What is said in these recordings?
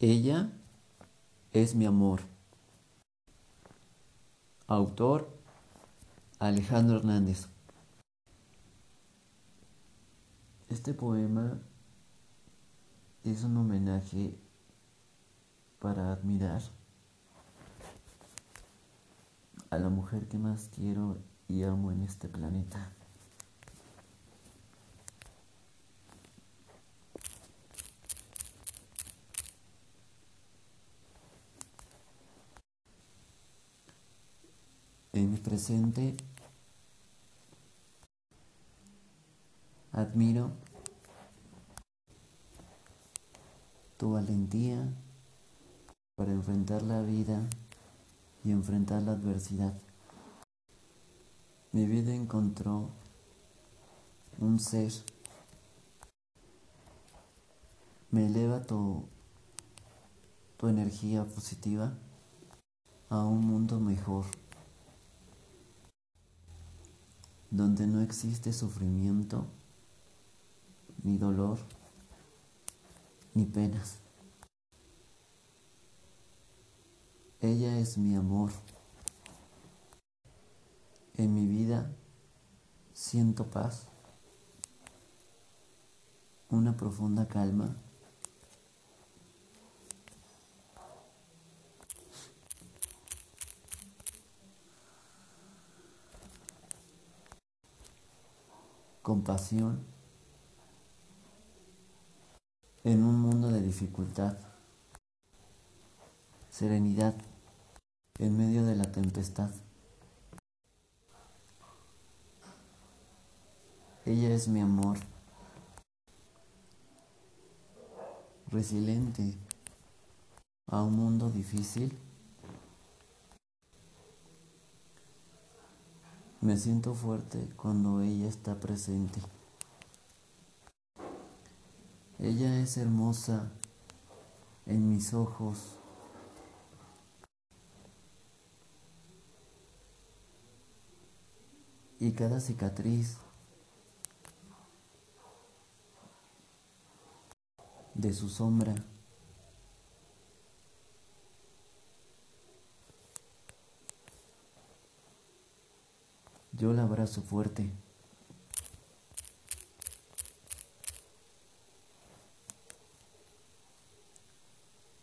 Ella es mi amor. Autor Alejandro Hernández. Este poema es un homenaje para admirar a la mujer que más quiero y amo en este planeta. En mi presente admiro tu valentía para enfrentar la vida y enfrentar la adversidad. Mi vida encontró un ser. Me eleva tu, tu energía positiva a un mundo mejor, donde no existe sufrimiento, ni dolor, ni penas. Ella es mi amor. En mi vida siento paz, una profunda calma. Compasión en un mundo de dificultad, serenidad en medio de la tempestad. Ella es mi amor, resiliente a un mundo difícil. Me siento fuerte cuando ella está presente. Ella es hermosa en mis ojos. Y cada cicatriz de su sombra yo la abrazo fuerte.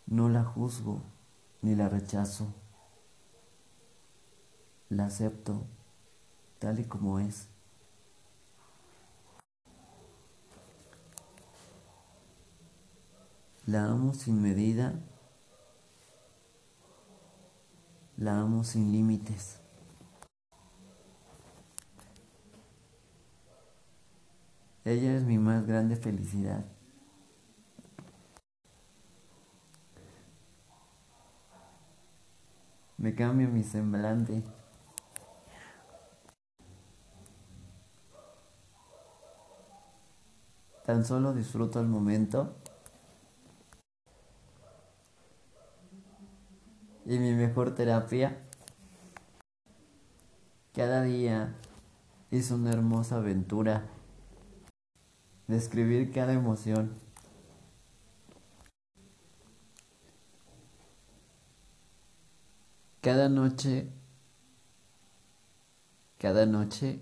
No la juzgo ni la rechazo. La acepto tal y como es. La amo sin medida. La amo sin límites. Ella es mi más grande felicidad. Me cambio mi semblante. Tan solo disfruto el momento. Y mi mejor terapia. Cada día es una hermosa aventura. Describir cada emoción. Cada noche, cada noche,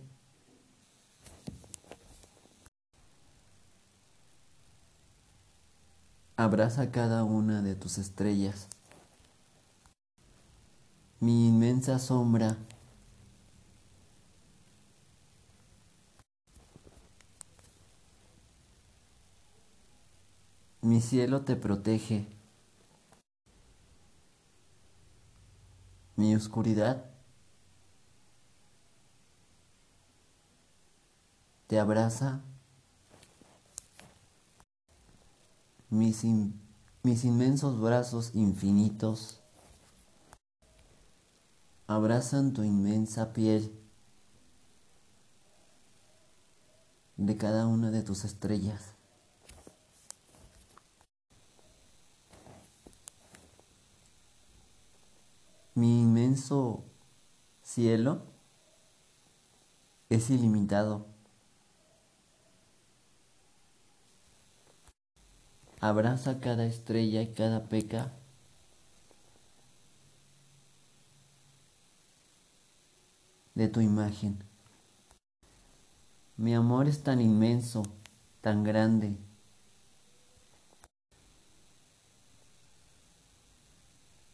abraza cada una de tus estrellas. Mi inmensa sombra Mi cielo te protege. mi oscuridad te abraza, mis, mis inmensos brazos infinitos abrazan tu inmensa piel de cada una de tus estrellas. Mi cielo es ilimitado. Abraza cada estrella y cada peca. de tu imagen. Mi amor es tan inmenso, tan grande.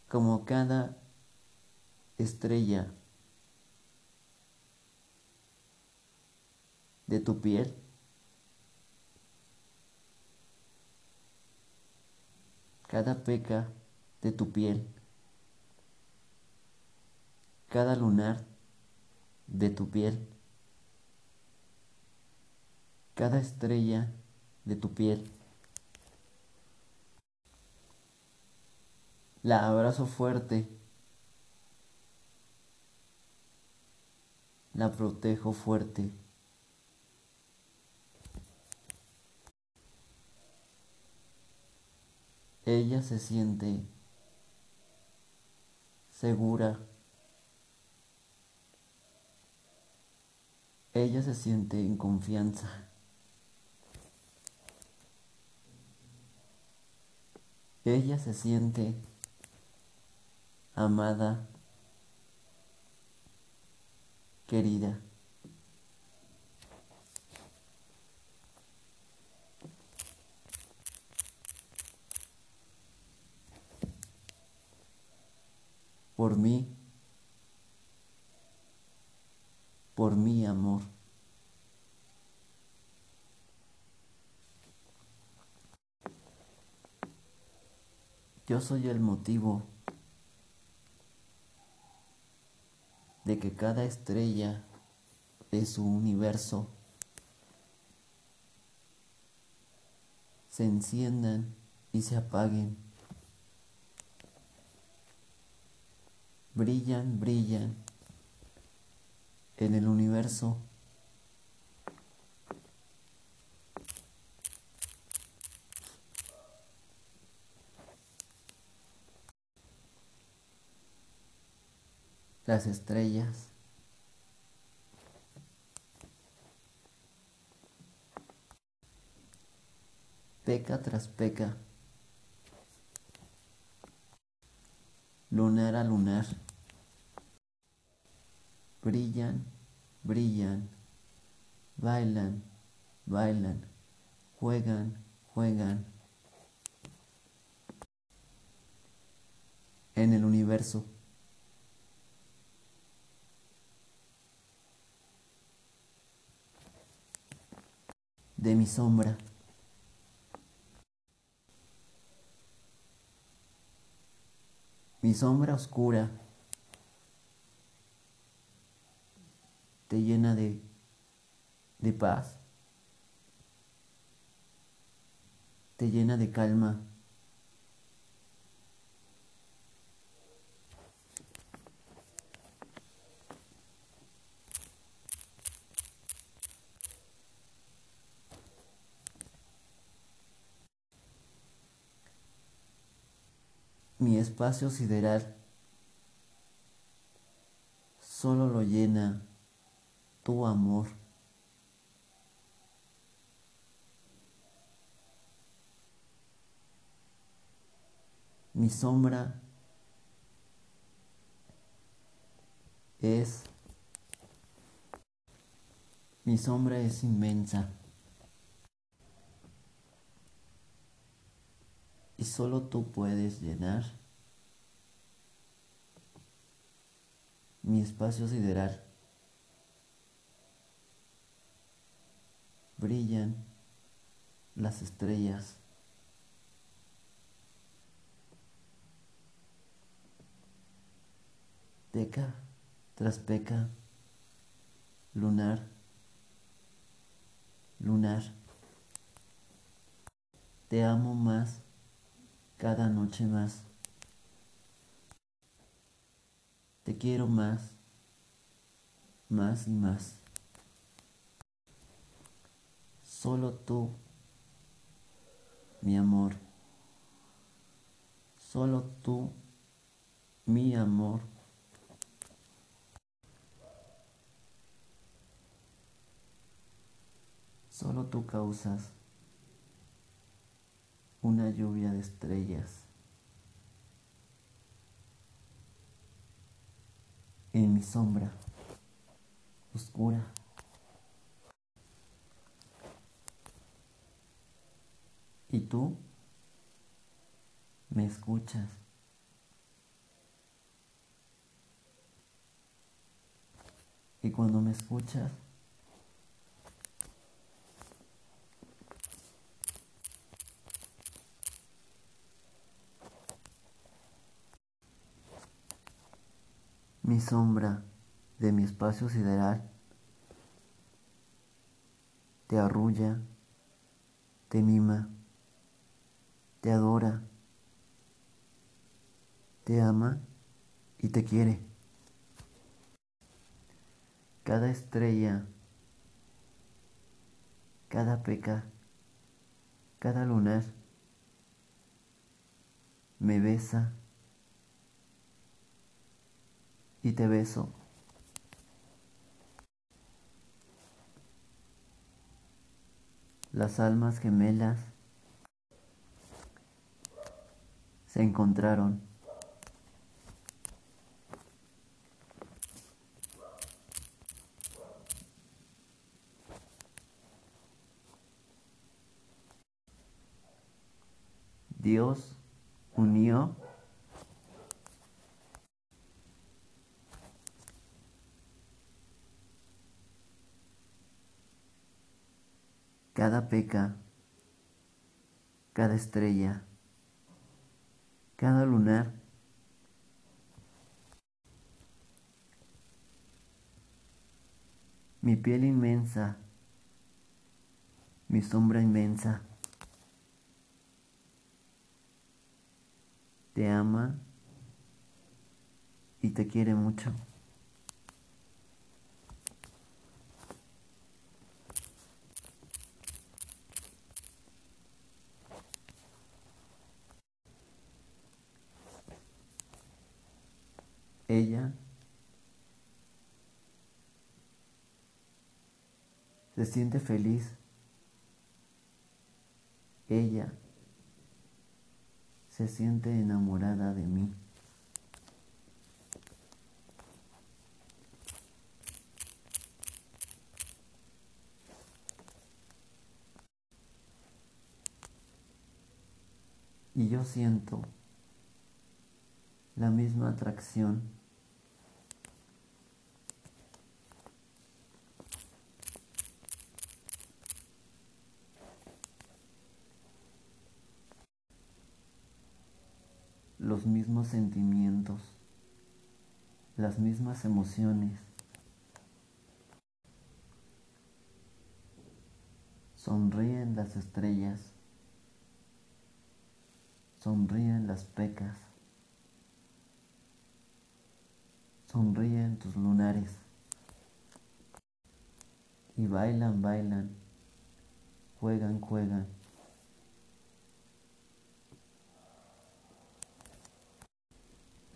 como cada estrella de tu piel. Cada peca de tu piel. Cada lunar de tu piel. Cada estrella de tu piel. La abrazo fuerte. La protejo fuerte. Ella se siente segura. Ella se siente en confianza. Ella se siente amada, querida. Por mí, por mi amor. Yo soy el motivo de que cada estrella de su universo se enciendan y se apaguen. Brillan, brillan en el universo. Las estrellas. Peca tras peca, lunar a lunar, brillan, brillan, bailan, bailan, juegan, juegan. En el universo. De mi sombra. Mi sombra oscura te llena de, de paz, te llena de calma. Mi espacio sideral solo lo llena tu amor. Mi sombra es, mi sombra es inmensa. Y solo tú puedes llenar mi espacio sideral. Brillan las estrellas. Peca tras peca, lunar, lunar. Te amo más cada noche más. Te quiero más, más y más. Solo tú, mi amor. Solo tú, mi amor. Solo tú causas una lluvia de estrellas en mi sombra oscura. Y tú me escuchas. Y cuando me escuchas, mi sombra de mi espacio sideral te arrulla, te mima, te adora, te ama y te quiere. Cada estrella, cada peca, cada lunar me besa y te beso. Las almas gemelas se encontraron. Dios unió cada estrella, cada lunar. Mi piel inmensa, mi sombra inmensa, te ama y te quiere mucho. Ella se siente feliz. Ella se siente enamorada de mí. Y yo siento la misma atracción mismos sentimientos, las mismas emociones. Sonríen las estrellas, sonríen las pecas, sonríen tus lunares y bailan, bailan, juegan, juegan.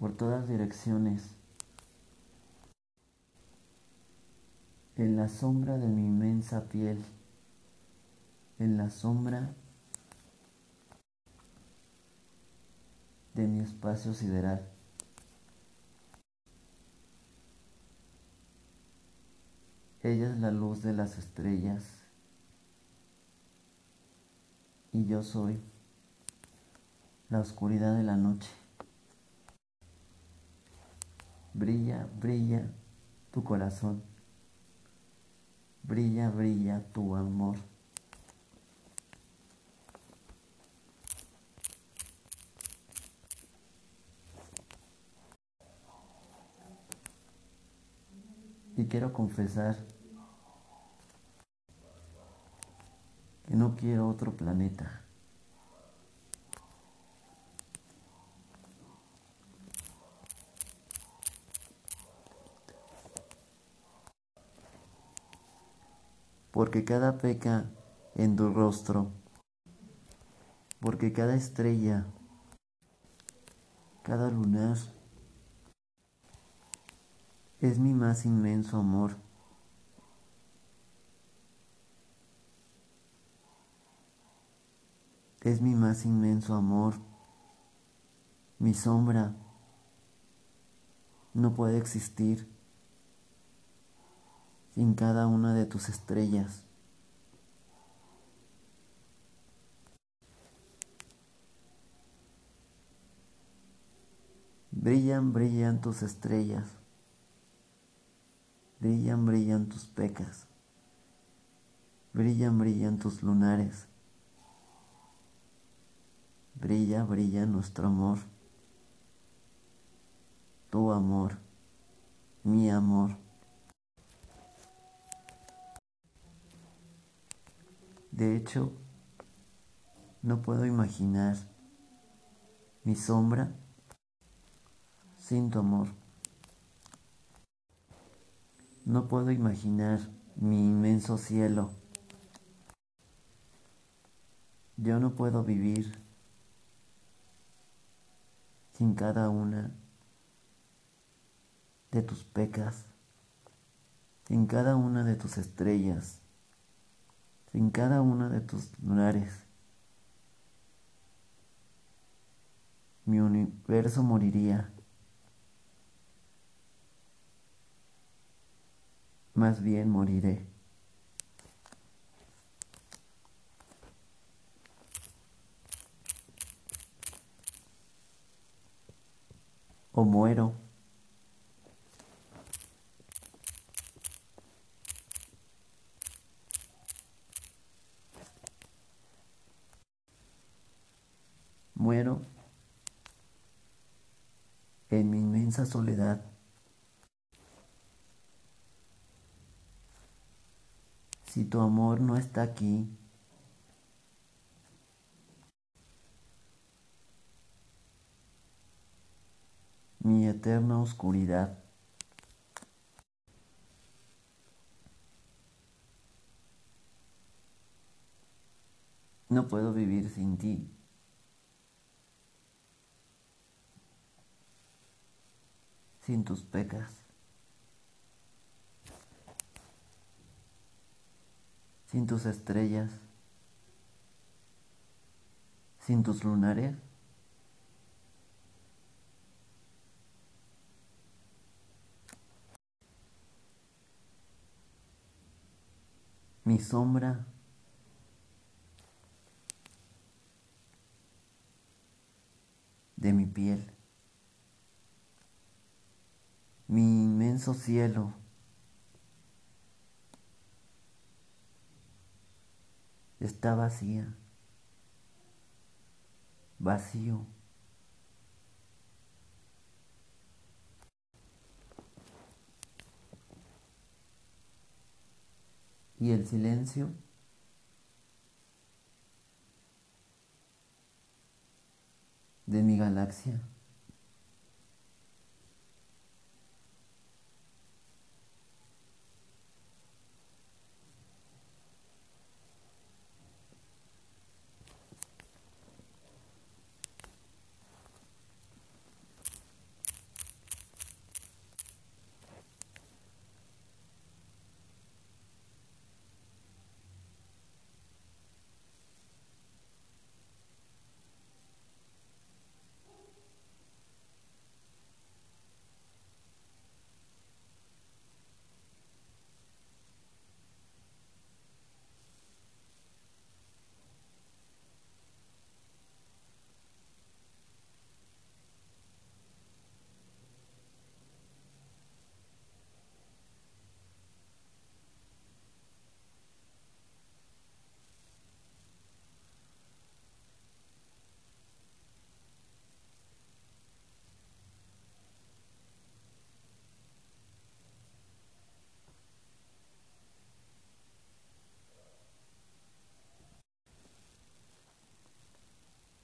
Por todas direcciones. En la sombra de mi inmensa piel, en la sombra de mi espacio sideral. Ella es la luz de las estrellas y yo soy la oscuridad de la noche. Brilla, brilla tu corazón. Brilla, brilla tu amor. Y quiero confesar que no quiero otro planeta. Porque cada peca en tu rostro, porque cada estrella, cada lunar es mi más inmenso amor. es mi más inmenso amor. Mi sombra no puede existir sin cada una de tus estrellas. Brillan, brillan tus estrellas. Brillan, brillan tus pecas. Brillan, brillan tus lunares. Brilla, brilla nuestro amor. Tu amor. Mi amor. De hecho, no puedo imaginar mi sombra sin tu amor. No puedo imaginar mi inmenso cielo. Yo no puedo vivir sin cada una de tus pecas, sin cada una de tus estrellas, sin cada una de tus lunares. Mi universo moriría. más bien moriré. O muero. Muero en mi inmensa soledad. si tu amor no está aquí, mi eterna oscuridad. No puedo vivir sin ti. Sin tus pecas. sin tus estrellas, sin tus lunares. Mi sombra de mi piel, mi inmenso cielo está vacía, vacío. Y el silencio de mi galaxia.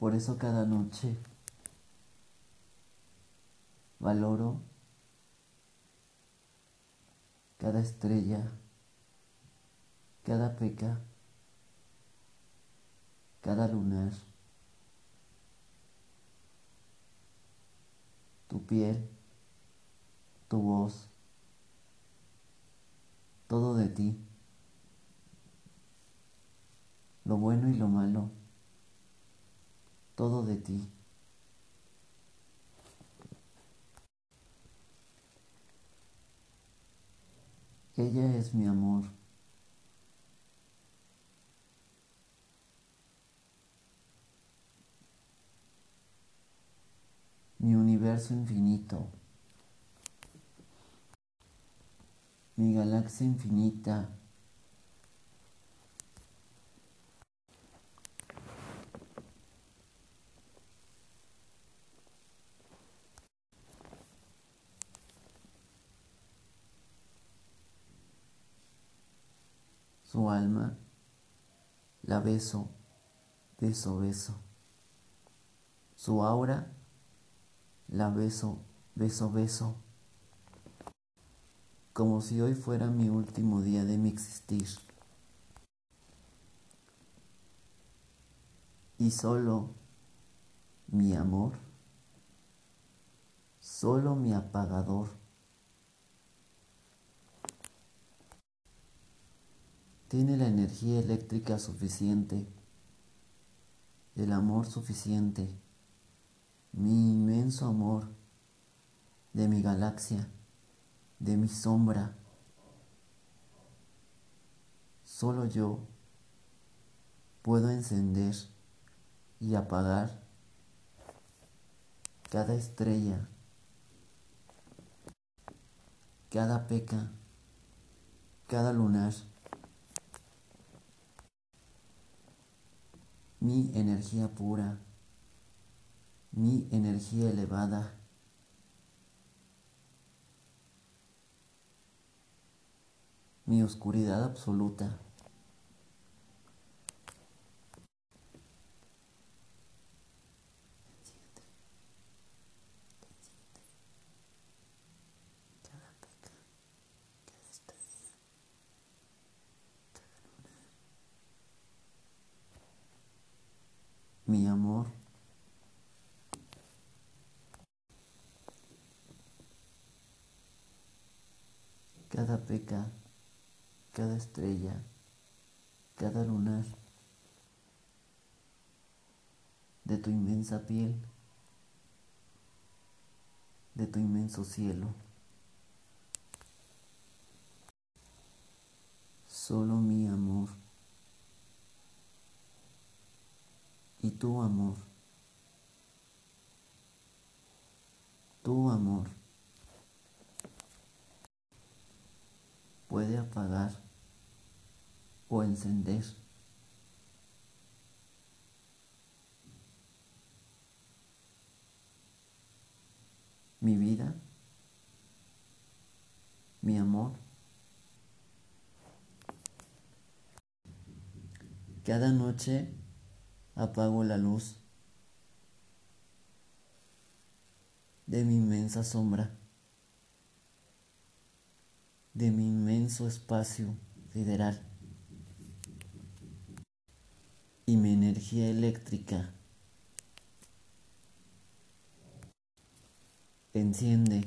Por eso cada noche valoro cada estrella, cada peca, cada lunar, tu piel, tu voz, todo de ti, lo bueno y lo malo todo de ti. Ella es mi amor. Mi universo infinito. Mi galaxia infinita. La beso, beso, beso. Su aura, la beso, beso, beso. Como si hoy fuera mi último día de mi existir. Y solo mi amor, solo mi apagador tiene la energía eléctrica suficiente, el amor suficiente, mi inmenso amor de mi galaxia, de mi sombra. Solo yo puedo encender y apagar cada estrella, cada peca, cada lunar. Mi energía pura, mi energía elevada. mi oscuridad absoluta. Mi amor. Cada peca, cada estrella, cada lunar de tu inmensa piel, de tu inmenso cielo. Solo mi amor. Y tu amor, tu amor puede apagar o encender mi vida, mi amor. Cada noche apago la luz de mi inmensa sombra, de mi inmenso espacio sideral y mi energía eléctrica enciende,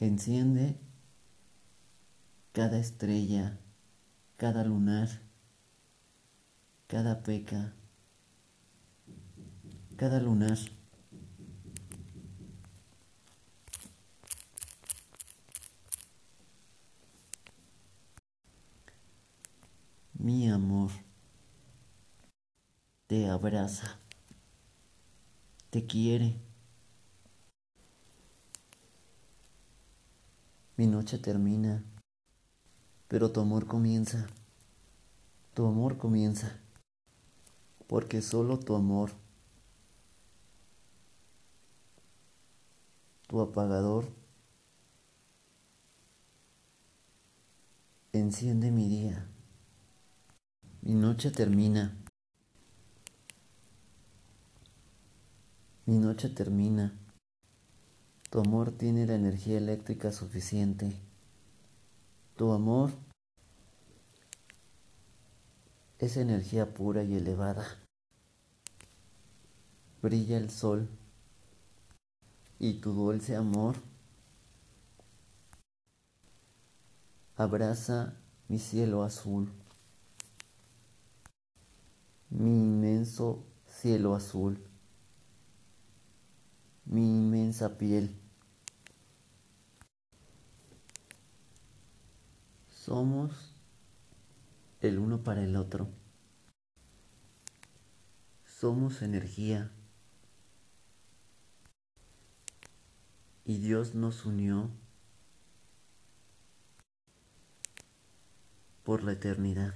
enciende cada estrella, cada lunar, cada peca cada lunar. Mi amor te abraza, te quiere. Mi noche termina, pero tu amor comienza. Tu amor comienza, porque solo tu amor tu apagador enciende mi día. Mi noche termina. Mi noche termina. Tu amor tiene la energía eléctrica suficiente. Tu amor es energía pura y elevada. Brilla el sol y tu dulce amor abraza mi cielo azul, mi inmenso cielo azul. mi inmensa piel. Somos el uno para el otro. Somos energía. Y Dios nos unió por la eternidad.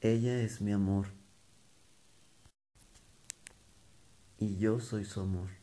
Ella es mi amor y yo soy su amor.